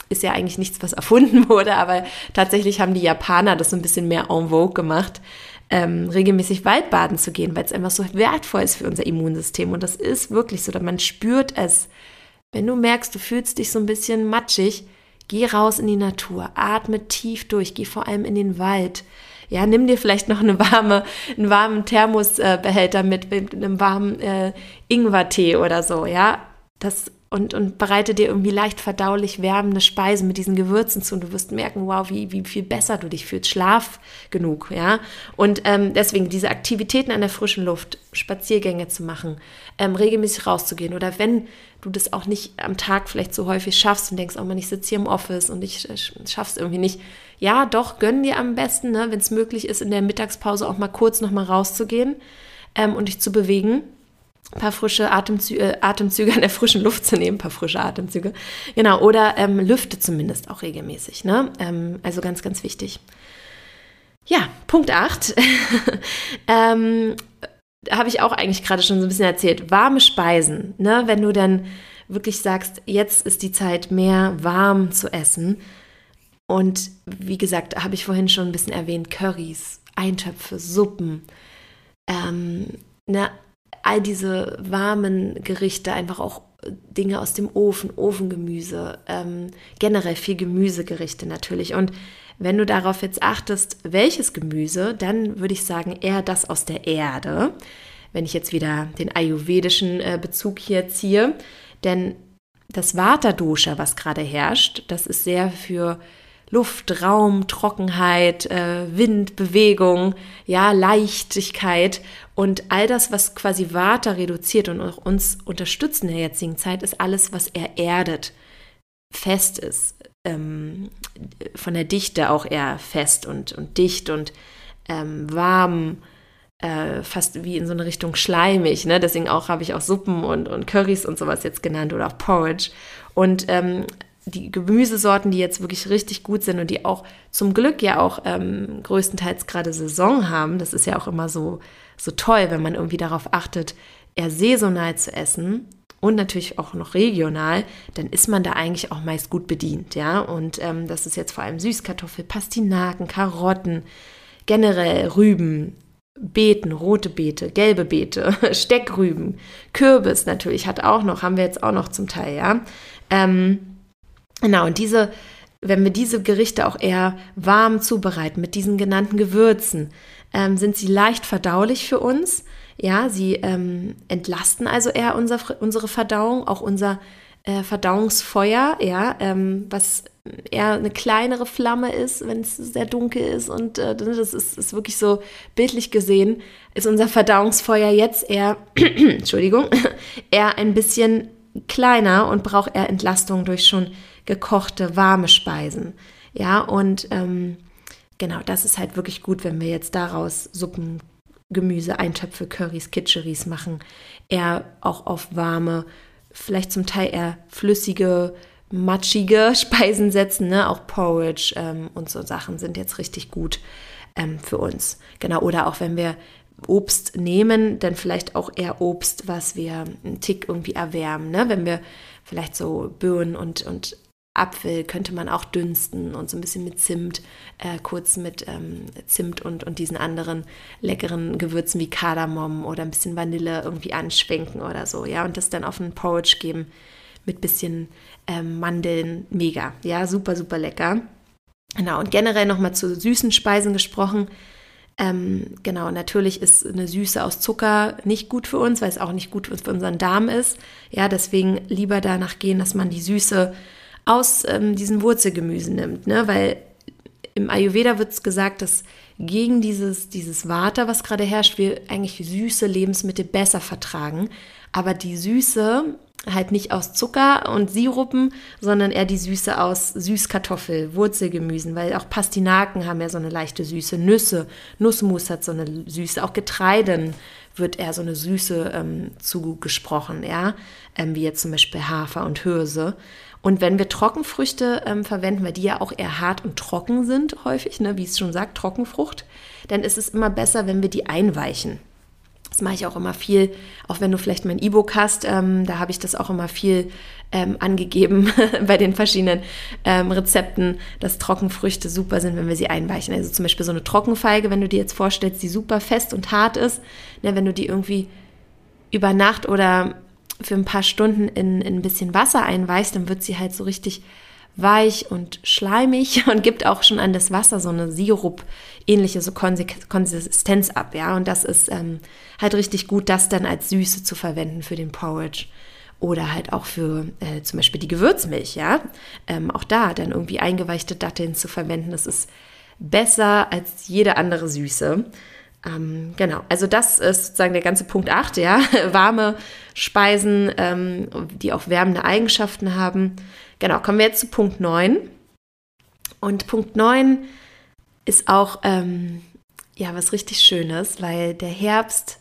ist ja eigentlich nichts, was [laughs] erfunden wurde, aber tatsächlich haben die Japaner das so ein bisschen mehr en vogue gemacht, ähm, regelmäßig Waldbaden zu gehen, weil es einfach so wertvoll ist für unser Immunsystem. Und das ist wirklich so, man spürt es. Wenn du merkst, du fühlst dich so ein bisschen matschig, geh raus in die Natur, atme tief durch, geh vor allem in den Wald. Ja, nimm dir vielleicht noch eine warme, einen warmen Thermosbehälter mit, mit einem warmen äh, Ingwertee oder so, ja. Das und, und bereite dir irgendwie leicht verdaulich wärmende Speisen mit diesen Gewürzen zu und du wirst merken, wow, wie, wie viel besser du dich fühlst. Schlaf genug, ja. Und ähm, deswegen diese Aktivitäten an der frischen Luft, Spaziergänge zu machen, ähm, regelmäßig rauszugehen oder wenn du das auch nicht am Tag vielleicht so häufig schaffst und denkst, oh man, ich sitze hier im Office und ich äh, schaff's irgendwie nicht. Ja, doch, gönn dir am besten, ne, wenn es möglich ist, in der Mittagspause auch mal kurz nochmal rauszugehen ähm, und dich zu bewegen ein paar frische Atemzüge, äh, Atemzüge an der frischen Luft zu nehmen, ein paar frische Atemzüge. Genau, oder ähm, Lüfte zumindest auch regelmäßig. Ne? Ähm, also ganz, ganz wichtig. Ja, Punkt 8. [laughs] ähm, Habe ich auch eigentlich gerade schon so ein bisschen erzählt. Warme Speisen. Ne? Wenn du dann wirklich sagst, jetzt ist die Zeit, mehr warm zu essen. Und wie gesagt, habe ich vorhin schon ein bisschen erwähnt, Currys, Eintöpfe, Suppen. Ähm, ne, all diese warmen Gerichte, einfach auch Dinge aus dem Ofen, Ofengemüse, ähm, generell viel Gemüsegerichte natürlich. Und wenn du darauf jetzt achtest, welches Gemüse, dann würde ich sagen eher das aus der Erde. Wenn ich jetzt wieder den ayurvedischen äh, Bezug hier ziehe, denn das Vata-Dosha, was gerade herrscht, das ist sehr für Luft, Raum, Trockenheit, äh, Wind, Bewegung, ja, Leichtigkeit und all das, was quasi Vata reduziert und auch uns unterstützt in der jetzigen Zeit, ist alles, was er erdet, fest ist, ähm, von der Dichte auch eher fest und, und dicht und ähm, warm, äh, fast wie in so eine Richtung schleimig. Ne? Deswegen auch habe ich auch Suppen und, und Currys und sowas jetzt genannt oder auch Porridge. Und ähm, die Gemüsesorten, die jetzt wirklich richtig gut sind und die auch zum Glück ja auch ähm, größtenteils gerade Saison haben, das ist ja auch immer so, so toll, wenn man irgendwie darauf achtet, eher saisonal zu essen und natürlich auch noch regional, dann ist man da eigentlich auch meist gut bedient, ja. Und ähm, das ist jetzt vor allem Süßkartoffel, Pastinaken, Karotten, generell Rüben, Beeten, rote Beete, gelbe Beete, [laughs] Steckrüben, Kürbis natürlich hat auch noch, haben wir jetzt auch noch zum Teil, ja. Ähm, Genau, und diese, wenn wir diese Gerichte auch eher warm zubereiten mit diesen genannten Gewürzen, ähm, sind sie leicht verdaulich für uns. Ja, sie ähm, entlasten also eher unser, unsere Verdauung, auch unser äh, Verdauungsfeuer, ja, ähm, was eher eine kleinere Flamme ist, wenn es sehr dunkel ist. Und äh, das ist, ist wirklich so bildlich gesehen, ist unser Verdauungsfeuer jetzt eher, [clears throat] Entschuldigung, [clears throat] eher ein bisschen kleiner und braucht eher Entlastung durch schon gekochte, warme Speisen. Ja, und ähm, genau, das ist halt wirklich gut, wenn wir jetzt daraus Suppen, Gemüse, Eintöpfe, Currys, Kitcheries machen. Eher auch auf warme, vielleicht zum Teil eher flüssige matschige [laughs] Speisen setzen, ne? auch Porridge ähm, und so Sachen sind jetzt richtig gut ähm, für uns. Genau, oder auch wenn wir Obst nehmen, dann vielleicht auch eher Obst, was wir einen Tick irgendwie erwärmen. Ne? Wenn wir vielleicht so Birnen und, und Apfel könnte man auch dünsten und so ein bisschen mit Zimt, äh, kurz mit ähm, Zimt und, und diesen anderen leckeren Gewürzen wie Kardamom oder ein bisschen Vanille irgendwie anschwenken oder so, ja, und das dann auf einen Porridge geben mit bisschen ähm, Mandeln, mega, ja, super, super lecker. Genau, und generell nochmal zu süßen Speisen gesprochen. Ähm, genau, natürlich ist eine Süße aus Zucker nicht gut für uns, weil es auch nicht gut für unseren Darm ist. Ja, deswegen lieber danach gehen, dass man die Süße aus ähm, diesen Wurzelgemüsen nimmt, ne? weil im Ayurveda wird es gesagt, dass gegen dieses, dieses Vata, was gerade herrscht, wir eigentlich süße Lebensmittel besser vertragen. Aber die Süße halt nicht aus Zucker und Sirupen, sondern eher die Süße aus Süßkartoffel, Wurzelgemüsen, weil auch Pastinaken haben ja so eine leichte Süße, Nüsse, Nussmus hat so eine Süße, auch Getreiden wird eher so eine Süße ähm, zugesprochen, ja, ähm, wie jetzt zum Beispiel Hafer und Hirse. Und wenn wir Trockenfrüchte ähm, verwenden, weil die ja auch eher hart und trocken sind häufig, ne, wie es schon sagt, Trockenfrucht, dann ist es immer besser, wenn wir die einweichen. Das mache ich auch immer viel, auch wenn du vielleicht mein E-Book hast, ähm, da habe ich das auch immer viel ähm, angegeben [laughs] bei den verschiedenen ähm, Rezepten, dass Trockenfrüchte super sind, wenn wir sie einweichen. Also zum Beispiel so eine Trockenfeige, wenn du dir jetzt vorstellst, die super fest und hart ist, ne, wenn du die irgendwie über Nacht oder für ein paar Stunden in, in ein bisschen Wasser einweichst, dann wird sie halt so richtig weich und schleimig [laughs] und gibt auch schon an das Wasser so eine Sirup-ähnliche so Konsistenz ab, ja. Und das ist ähm, halt richtig gut, das dann als Süße zu verwenden für den Porridge. Oder halt auch für äh, zum Beispiel die Gewürzmilch, ja. Ähm, auch da dann irgendwie eingeweichte Datteln zu verwenden, das ist besser als jede andere Süße. Ähm, genau, also das ist sozusagen der ganze Punkt 8, ja. [laughs] Warme Speisen, ähm, die auch wärmende Eigenschaften haben. Genau, kommen wir jetzt zu Punkt 9. Und Punkt 9 ist auch ähm, ja was richtig Schönes, weil der Herbst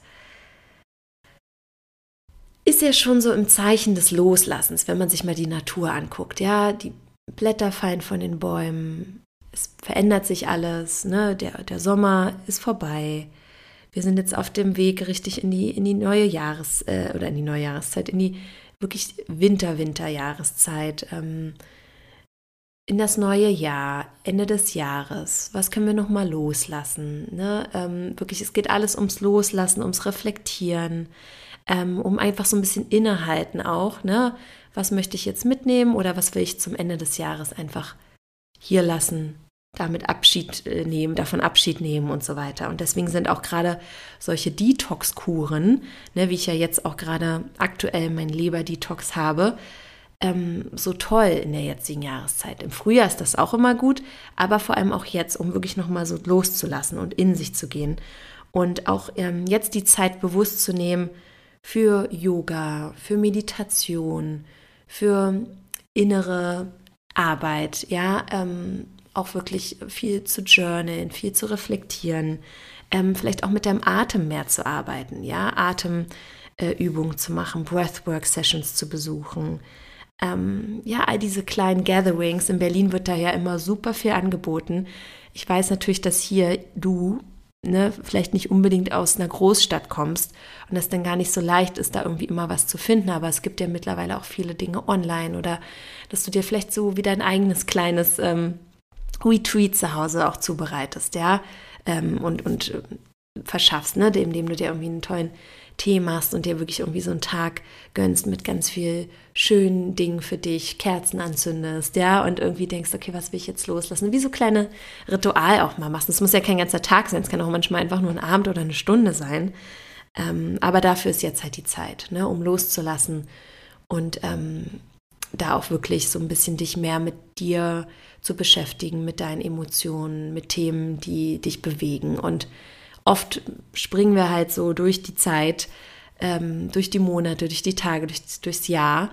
ist ja schon so im Zeichen des Loslassens, wenn man sich mal die Natur anguckt. Ja, die Blätter fallen von den Bäumen, es verändert sich alles, ne? der, der Sommer ist vorbei. Wir sind jetzt auf dem Weg richtig in die, in die neue Jahres- äh, oder in die neue Jahreszeit, in die wirklich Winter-Winter-Jahreszeit, ähm, in das neue Jahr, Ende des Jahres, was können wir nochmal loslassen? Ne? Ähm, wirklich, es geht alles ums Loslassen, ums Reflektieren, ähm, um einfach so ein bisschen innehalten auch. Ne? Was möchte ich jetzt mitnehmen oder was will ich zum Ende des Jahres einfach hier lassen, damit Abschied äh, nehmen, davon Abschied nehmen und so weiter. Und deswegen sind auch gerade solche Detox-Kuren, ne, wie ich ja jetzt auch gerade aktuell mein Leber-Detox habe, ähm, so toll in der jetzigen Jahreszeit. Im Frühjahr ist das auch immer gut, aber vor allem auch jetzt, um wirklich nochmal so loszulassen und in sich zu gehen. Und auch ähm, jetzt die Zeit bewusst zu nehmen für Yoga, für Meditation, für innere Arbeit, ja, ähm, auch wirklich viel zu journalen, viel zu reflektieren, ähm, vielleicht auch mit deinem Atem mehr zu arbeiten, ja, Atemübungen äh, zu machen, Breathwork-Sessions zu besuchen. Ähm, ja, all diese kleinen Gatherings. In Berlin wird da ja immer super viel angeboten. Ich weiß natürlich, dass hier du ne, vielleicht nicht unbedingt aus einer Großstadt kommst und das dann gar nicht so leicht ist, da irgendwie immer was zu finden. Aber es gibt ja mittlerweile auch viele Dinge online oder dass du dir vielleicht so wie dein eigenes kleines ähm, Retreat zu Hause auch zubereitest, ja, ähm, und, und äh, verschaffst, ne, indem du dir irgendwie einen tollen Tee machst und dir wirklich irgendwie so einen Tag gönnst mit ganz viel schönen Dingen für dich, Kerzen anzündest, ja, und irgendwie denkst, okay, was will ich jetzt loslassen? Wie so kleine Ritual auch mal machst. Es muss ja kein ganzer Tag sein, es kann auch manchmal einfach nur ein Abend oder eine Stunde sein. Ähm, aber dafür ist jetzt halt die Zeit, ne, um loszulassen und ähm, da auch wirklich so ein bisschen dich mehr mit dir zu beschäftigen, mit deinen Emotionen, mit Themen, die dich bewegen. Und oft springen wir halt so durch die Zeit, ähm, durch die Monate, durch die Tage, durch, durchs Jahr.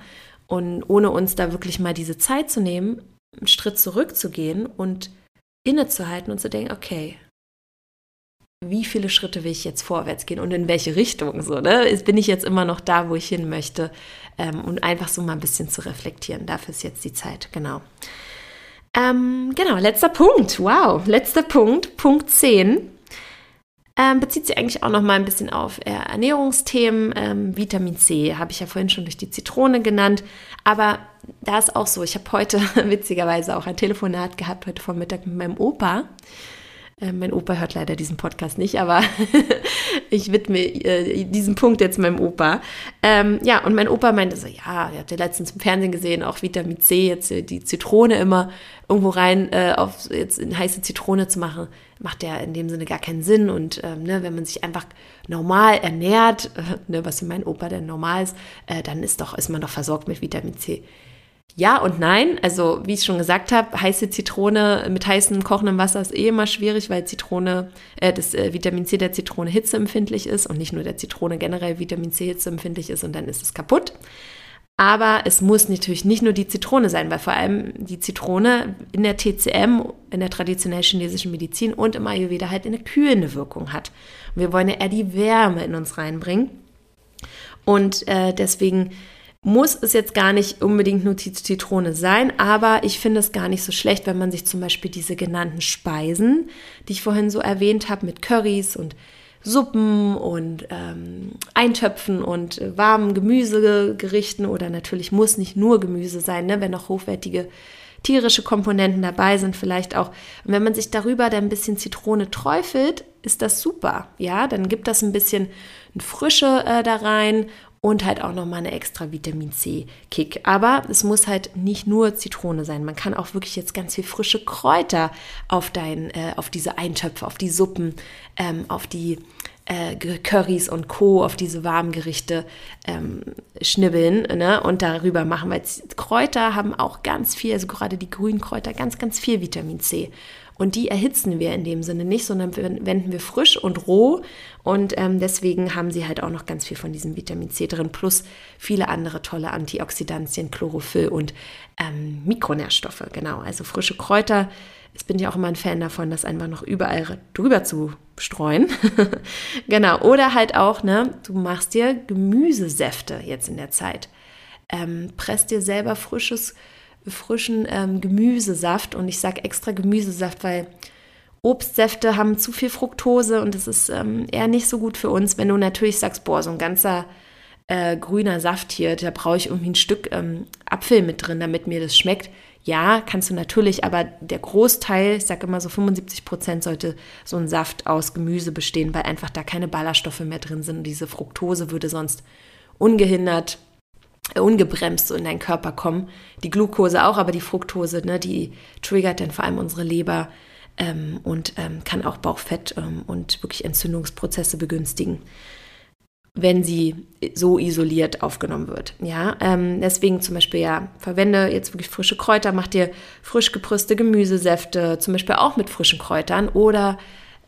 Und ohne uns da wirklich mal diese Zeit zu nehmen, einen Schritt zurückzugehen und innezuhalten und zu denken, okay, wie viele Schritte will ich jetzt vorwärts gehen und in welche Richtung so, ne? Bin ich jetzt immer noch da, wo ich hin möchte? Ähm, und einfach so mal ein bisschen zu reflektieren. Dafür ist jetzt die Zeit, genau. Ähm, genau, letzter Punkt. Wow, letzter Punkt, Punkt 10. Ähm, bezieht sich eigentlich auch noch mal ein bisschen auf äh, Ernährungsthemen. Ähm, Vitamin C habe ich ja vorhin schon durch die Zitrone genannt. Aber da ist auch so, ich habe heute [laughs] witzigerweise auch ein Telefonat gehabt, heute Vormittag mit meinem Opa. Äh, mein Opa hört leider diesen Podcast nicht, aber [laughs] ich widme äh, diesen Punkt jetzt meinem Opa. Ähm, ja, und mein Opa meinte so, ja, er hat ja letztens im Fernsehen gesehen, auch Vitamin C, jetzt äh, die Zitrone immer irgendwo rein äh, auf jetzt in heiße Zitrone zu machen, macht ja in dem Sinne gar keinen Sinn. Und ähm, ne, wenn man sich einfach normal ernährt, äh, [laughs] ne, was für mein Opa denn normal ist, dann ist doch, ist man doch versorgt mit Vitamin C. Ja und nein. Also, wie ich schon gesagt habe, heiße Zitrone mit heißem kochendem Wasser ist eh immer schwierig, weil Zitrone, äh, das äh, Vitamin C der Zitrone hitzeempfindlich ist und nicht nur der Zitrone generell Vitamin C hitzeempfindlich ist und dann ist es kaputt. Aber es muss natürlich nicht nur die Zitrone sein, weil vor allem die Zitrone in der TCM, in der traditionell chinesischen Medizin und im Ayurveda halt eine kühlende Wirkung hat. Und wir wollen ja eher die Wärme in uns reinbringen. Und äh, deswegen muss es jetzt gar nicht unbedingt nur Zitrone sein, aber ich finde es gar nicht so schlecht, wenn man sich zum Beispiel diese genannten Speisen, die ich vorhin so erwähnt habe, mit Currys und Suppen und ähm, Eintöpfen und äh, warmen Gemüsegerichten oder natürlich muss nicht nur Gemüse sein, ne, wenn auch hochwertige tierische Komponenten dabei sind, vielleicht auch. Und wenn man sich darüber dann ein bisschen Zitrone träufelt, ist das super. Ja, dann gibt das ein bisschen Frische äh, da rein und halt auch nochmal eine extra Vitamin C-Kick. Aber es muss halt nicht nur Zitrone sein. Man kann auch wirklich jetzt ganz viel frische Kräuter auf, dein, äh, auf diese Eintöpfe, auf die Suppen, ähm, auf die äh, Currys und Co. auf diese warmen Gerichte ähm, schnibbeln ne? und darüber machen, weil Kräuter haben auch ganz viel, also gerade die grünen Kräuter, ganz, ganz viel Vitamin C. Und die erhitzen wir in dem Sinne nicht, sondern wenden wir frisch und roh. Und ähm, deswegen haben sie halt auch noch ganz viel von diesem Vitamin C drin, plus viele andere tolle Antioxidantien, Chlorophyll und ähm, Mikronährstoffe. Genau, also frische Kräuter. Ich bin ja auch immer ein Fan davon, das einfach noch überall drüber zu streuen. [laughs] genau, oder halt auch, ne, du machst dir Gemüsesäfte jetzt in der Zeit. Ähm, presst dir selber frisches frischen ähm, Gemüsesaft. Und ich sage extra Gemüsesaft, weil Obstsäfte haben zu viel Fructose und das ist ähm, eher nicht so gut für uns. Wenn du natürlich sagst, boah, so ein ganzer äh, grüner Saft hier, da brauche ich irgendwie ein Stück ähm, Apfel mit drin, damit mir das schmeckt. Ja, kannst du natürlich, aber der Großteil, ich sage immer so 75 Prozent, sollte so ein Saft aus Gemüse bestehen, weil einfach da keine Ballaststoffe mehr drin sind. Und diese Fructose würde sonst ungehindert ungebremst so in deinen Körper kommen. Die Glucose auch, aber die Fructose, ne, die triggert dann vor allem unsere Leber ähm, und ähm, kann auch Bauchfett ähm, und wirklich Entzündungsprozesse begünstigen, wenn sie so isoliert aufgenommen wird. Ja, ähm, deswegen zum Beispiel ja, verwende jetzt wirklich frische Kräuter, mach dir frisch gepresste Gemüsesäfte, zum Beispiel auch mit frischen Kräutern oder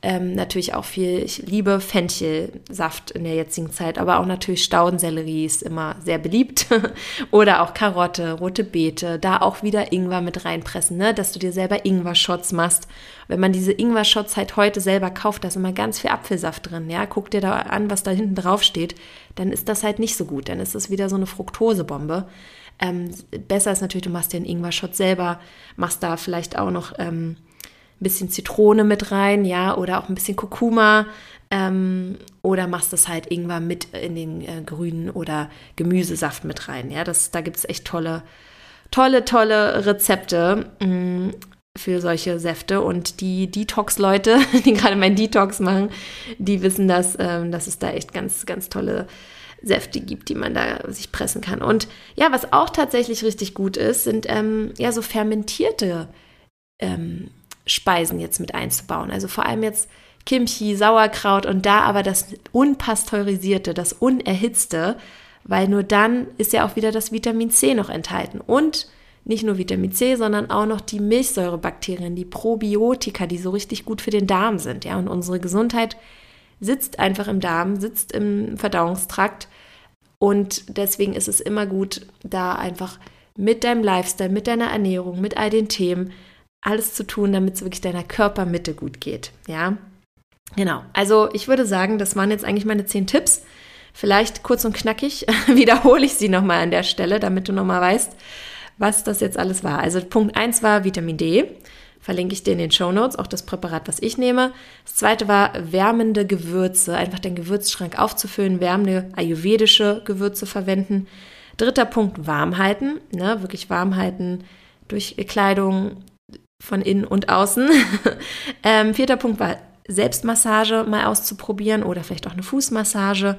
ähm, natürlich auch viel, ich liebe Fenchelsaft in der jetzigen Zeit, aber auch natürlich Staudensellerie ist immer sehr beliebt. [laughs] Oder auch Karotte, rote Beete, da auch wieder Ingwer mit reinpressen, ne? dass du dir selber Ingwer-Shots machst. Wenn man diese Ingwer-Shots halt heute selber kauft, da ist immer ganz viel Apfelsaft drin. Ja, guck dir da an, was da hinten drauf steht. Dann ist das halt nicht so gut. Dann ist es wieder so eine Fructosebombe. Ähm, besser ist natürlich, du machst dir einen Ingwer-Shot selber, machst da vielleicht auch noch ähm, ein bisschen Zitrone mit rein, ja, oder auch ein bisschen Kurkuma. Ähm, oder machst das halt Ingwer mit in den äh, grünen oder Gemüsesaft mit rein. Ja, das, da gibt es echt tolle, tolle, tolle Rezepte mh, mm, für solche Säfte. Und die Detox-Leute, [laughs] die gerade meinen Detox machen, die wissen, dass, ähm, dass es da echt ganz, ganz tolle Säfte gibt, die man da sich pressen kann. Und ja, was auch tatsächlich richtig gut ist, sind ähm, ja so fermentierte ähm, Speisen jetzt mit einzubauen. Also vor allem jetzt Kimchi, Sauerkraut und da aber das unpasteurisierte, das unerhitzte, weil nur dann ist ja auch wieder das Vitamin C noch enthalten. Und nicht nur Vitamin C, sondern auch noch die Milchsäurebakterien, die Probiotika, die so richtig gut für den Darm sind. Ja, und unsere Gesundheit sitzt einfach im Darm, sitzt im Verdauungstrakt. Und deswegen ist es immer gut, da einfach mit deinem Lifestyle, mit deiner Ernährung, mit all den Themen alles zu tun, damit es wirklich deiner Körpermitte gut geht. Ja. Genau, also ich würde sagen, das waren jetzt eigentlich meine zehn Tipps. Vielleicht kurz und knackig [laughs] wiederhole ich sie nochmal an der Stelle, damit du nochmal weißt, was das jetzt alles war. Also Punkt 1 war Vitamin D. Verlinke ich dir in den Show Notes, auch das Präparat, was ich nehme. Das zweite war wärmende Gewürze, einfach den Gewürzschrank aufzufüllen, wärmende ayurvedische Gewürze verwenden. Dritter Punkt, Warmhalten, ne, wirklich Warmhalten durch Kleidung von innen und außen. [laughs] ähm, vierter Punkt war Selbstmassage mal auszuprobieren oder vielleicht auch eine Fußmassage,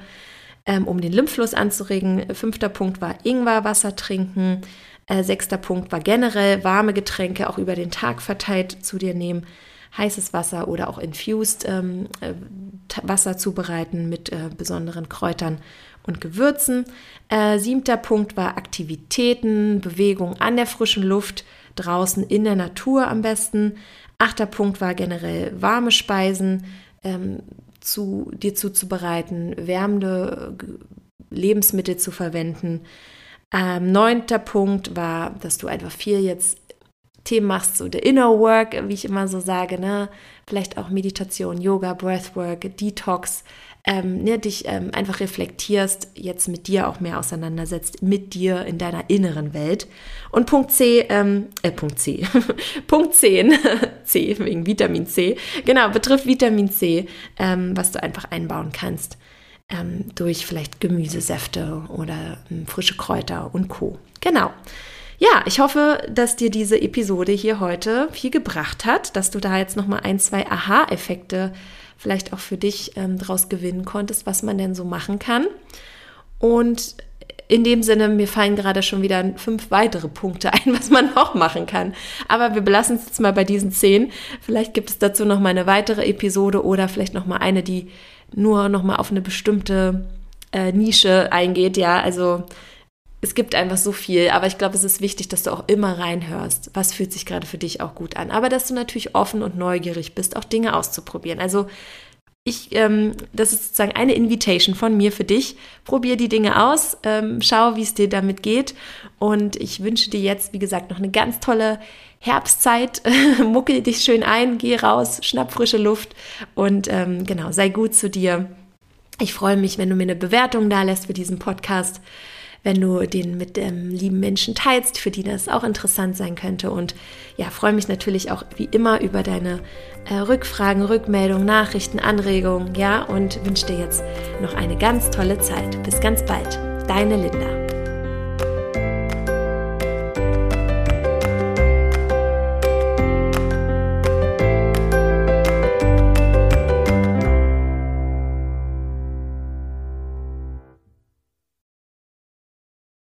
ähm, um den Lymphfluss anzuregen. Fünfter Punkt war Ingwerwasser trinken. Äh, sechster Punkt war generell warme Getränke auch über den Tag verteilt zu dir nehmen. Heißes Wasser oder auch infused ähm, äh, Wasser zubereiten mit äh, besonderen Kräutern und Gewürzen. Äh, siebter Punkt war Aktivitäten, Bewegung an der frischen Luft, draußen in der Natur am besten. Achter Punkt war generell warme Speisen ähm, zu dir zuzubereiten, wärmende Lebensmittel zu verwenden. Ähm, neunter Punkt war, dass du einfach viel jetzt Themen machst, so der Inner Work, wie ich immer so sage, ne? Vielleicht auch Meditation, Yoga, Breathwork, Detox, ähm, ne, dich ähm, einfach reflektierst, jetzt mit dir auch mehr auseinandersetzt, mit dir in deiner inneren Welt. Und Punkt C, ähm, äh, Punkt C, [laughs] Punkt 10, [laughs] C wegen Vitamin C, genau, betrifft Vitamin C, ähm, was du einfach einbauen kannst ähm, durch vielleicht Gemüsesäfte oder ähm, frische Kräuter und Co. Genau. Ja, ich hoffe, dass dir diese Episode hier heute viel gebracht hat, dass du da jetzt nochmal ein, zwei Aha-Effekte vielleicht auch für dich ähm, draus gewinnen konntest, was man denn so machen kann. Und in dem Sinne, mir fallen gerade schon wieder fünf weitere Punkte [laughs] ein, was man noch machen kann. Aber wir belassen es jetzt mal bei diesen zehn. Vielleicht gibt es dazu noch mal eine weitere Episode oder vielleicht noch mal eine, die nur noch mal auf eine bestimmte äh, Nische eingeht. Ja, also es gibt einfach so viel, aber ich glaube, es ist wichtig, dass du auch immer reinhörst, was fühlt sich gerade für dich auch gut an. Aber dass du natürlich offen und neugierig bist, auch Dinge auszuprobieren. Also ich, ähm, das ist sozusagen eine Invitation von mir für dich. Probier die Dinge aus, ähm, schau, wie es dir damit geht. Und ich wünsche dir jetzt, wie gesagt, noch eine ganz tolle Herbstzeit. [laughs] Muckel dich schön ein, geh raus, schnapp frische Luft und ähm, genau, sei gut zu dir. Ich freue mich, wenn du mir eine Bewertung da lässt für diesen Podcast wenn du den mit ähm, lieben Menschen teilst, für die das auch interessant sein könnte. Und ja, freue mich natürlich auch wie immer über deine äh, Rückfragen, Rückmeldungen, Nachrichten, Anregungen, ja, und wünsche dir jetzt noch eine ganz tolle Zeit. Bis ganz bald. Deine Linda.